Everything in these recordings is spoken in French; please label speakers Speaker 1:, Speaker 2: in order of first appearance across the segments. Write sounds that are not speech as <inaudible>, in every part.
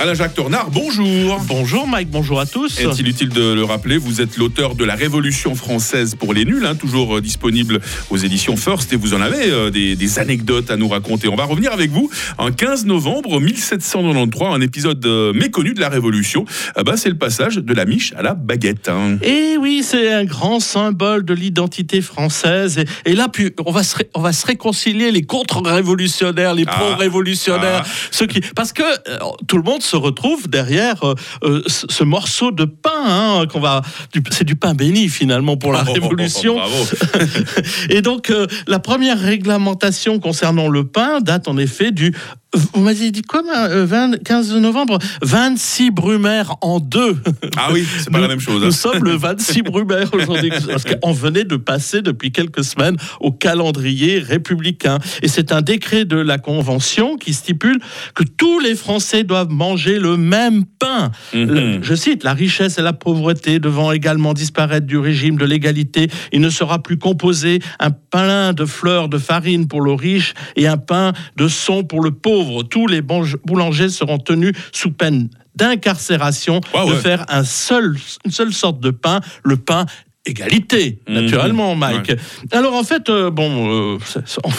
Speaker 1: Alain Jacques Tornard, bonjour.
Speaker 2: Bonjour Mike, bonjour à tous.
Speaker 1: Est-il utile de le rappeler Vous êtes l'auteur de La Révolution française pour les nuls, hein, toujours euh, disponible aux éditions First, et vous en avez euh, des, des anecdotes à nous raconter. On va revenir avec vous en 15 novembre 1793, un épisode euh, méconnu de la Révolution. Bah, C'est le passage de la miche à la baguette. hein.
Speaker 2: Et oui, c'est un grand symbole de l'identité française. Et, et là, puis, on va se, on va se réconcilier les contre-révolutionnaires, les
Speaker 1: Ah.
Speaker 2: pro-révolutionnaires,
Speaker 1: Ah.
Speaker 2: ceux qui, parce que euh, tout le monde se retrouve derrière euh, euh, ce, ce morceau de pain hein, qu'on va, c'est du pain béni finalement pour la <laughs>
Speaker 1: Oh,
Speaker 2: Révolution. <laughs> Et donc, euh, la première réglementation concernant le pain date en effet du. Vous m'avez dit quoi, ma- euh, 20 15 novembre 26 Brumaire en deux.
Speaker 1: Ah oui, c'est pas
Speaker 2: Nous-
Speaker 1: la même chose. hein.
Speaker 2: Nous sommes le 26 Brumaire aujourd'hui, <laughs> parce qu'on venait de passer depuis quelques semaines au calendrier républicain. Et c'est un décret de la Convention qui stipule que tous les Français doivent manger le même pain.
Speaker 1: Mhm.
Speaker 2: Le- je cite, la richesse et la pauvreté devant également disparaître du régime de l'égalité, il ne sera plus composé un pain de fleurs de farine pour le riche et un pain de son pour le pauvre. Tous les boulangers seront tenus sous peine d'incarcération
Speaker 1: Ouais,
Speaker 2: de
Speaker 1: ouais.
Speaker 2: faire un seul, une seule sorte de pain, le pain égalité,
Speaker 1: Mhm.
Speaker 2: naturellement, Mike. Alors en fait, euh, bon, euh,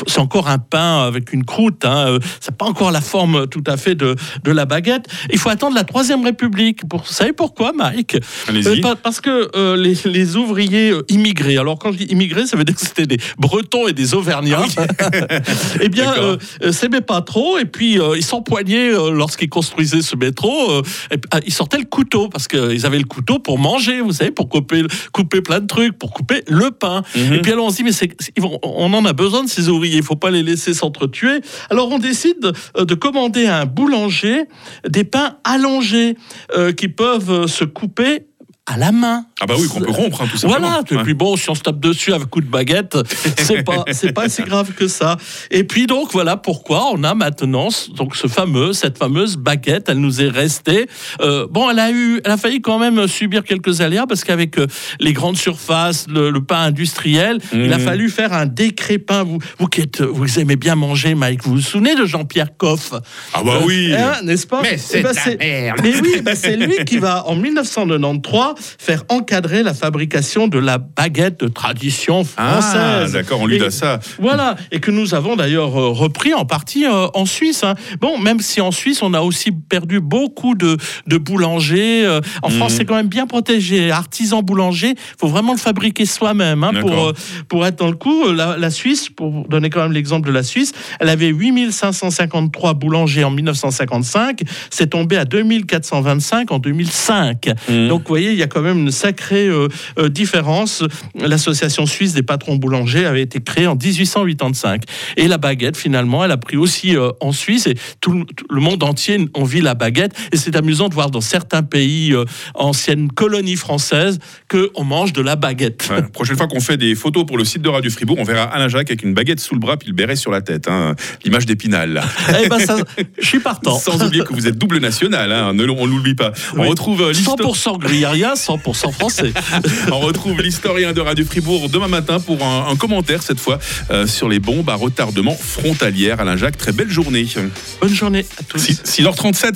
Speaker 2: c'est encore un pain avec une croûte, hein, euh, c'est pas encore la forme tout à fait de, de la baguette. Il faut attendre la Troisième République. Pour, vous savez pourquoi, Mike? Euh, Parce que euh, les, les ouvriers euh, immigrés, alors quand je dis immigrés, ça veut dire que c'était des Bretons et des Auvergnats, <laughs> eh bien, euh, euh, s'aimaient pas trop, et puis euh, ils s'empoignaient euh, lorsqu'ils construisaient ce métro, euh, et ah, ils sortaient le couteau, parce qu'ils avaient le couteau pour manger, vous savez, pour couper, couper plein de trucs, pour couper le pain.
Speaker 1: Mhm.
Speaker 2: Et puis alors on se dit, mais on en a besoin de ces ouvriers, il faut pas les laisser s'entretuer. Alors on décide euh, de commander à un boulanger des pains allongés euh, qui peuvent euh, se couper à la main.
Speaker 1: Ah bah oui, qu'on peut rompre, hein, tout simplement.
Speaker 2: Voilà, et
Speaker 1: Ouais.
Speaker 2: puis bon, si on se tape dessus avec coup de baguette, <laughs> c'est pas, c'est pas si grave que ça. Et puis donc voilà pourquoi on a maintenant donc ce fameux, cette fameuse baguette, elle nous est restée. Euh, bon, elle a eu, elle a failli quand même subir quelques aléas parce qu'avec euh, les grandes surfaces, le, le pain industriel, il a
Speaker 1: Mhm.
Speaker 2: fallu faire un décret pain. Vous, vous qui êtes, vous aimez bien manger, Mike, vous vous souvenez de Jean-Pierre Coff?
Speaker 1: Ah bah oui.
Speaker 2: Hein, n'est-ce pas?
Speaker 1: Mais c'est
Speaker 2: Eh ben,
Speaker 1: de la merde.
Speaker 2: Mais oui, ben, c'est lui qui va, en 1993, faire encadrer la fabrication de la baguette de tradition
Speaker 1: Ah,
Speaker 2: française.
Speaker 1: d'accord, on lui donne ça.
Speaker 2: Voilà, et que nous avons d'ailleurs euh, repris en partie euh, en Suisse. hein. Bon, même si en Suisse, on a aussi perdu beaucoup de, de boulangers. euh, en France,
Speaker 1: Mhm.
Speaker 2: c'est quand même bien protégé. Artisan boulanger, il faut vraiment le fabriquer soi-même hein, pour, euh, pour être dans le coup. La, la Suisse, pour donner quand même l'exemple de la Suisse, elle avait 8553 boulangers en 1955. C'est tombé à 2425 en 2005.
Speaker 1: Mhm.
Speaker 2: Donc, vous voyez, il y a quand même une sacrée euh, euh, différence. L'association suisse des patrons boulangers avait été créée en 1885. Et la baguette, finalement, elle a pris aussi euh, en Suisse et tout le, monde entier en vit la baguette. Et c'est amusant de voir dans certains pays, anciennes colonies françaises, qu'on mange de la baguette.
Speaker 1: Ouais, prochaine fois qu'on fait des photos pour le site de Radio Fribourg, on verra Alain Jacques avec une baguette sous le bras puis le béret sur la tête. hein. L'image d'épinal.
Speaker 2: Eh ben, ça, je suis partant. <laughs>
Speaker 1: Sans oublier que vous êtes double national, hein, ne on l'oublie pas. On retrouve euh, l'histo-
Speaker 2: 100% gruyérien, 100% français. <laughs>
Speaker 1: on retrouve l'historien de Radio Fribourg demain matin pour un, un commentaire cette fois euh, sur les bombes à retardement frontalière. Alain Jacques, très belle journée.
Speaker 2: Bonne journée à tous.
Speaker 1: 6h37 sur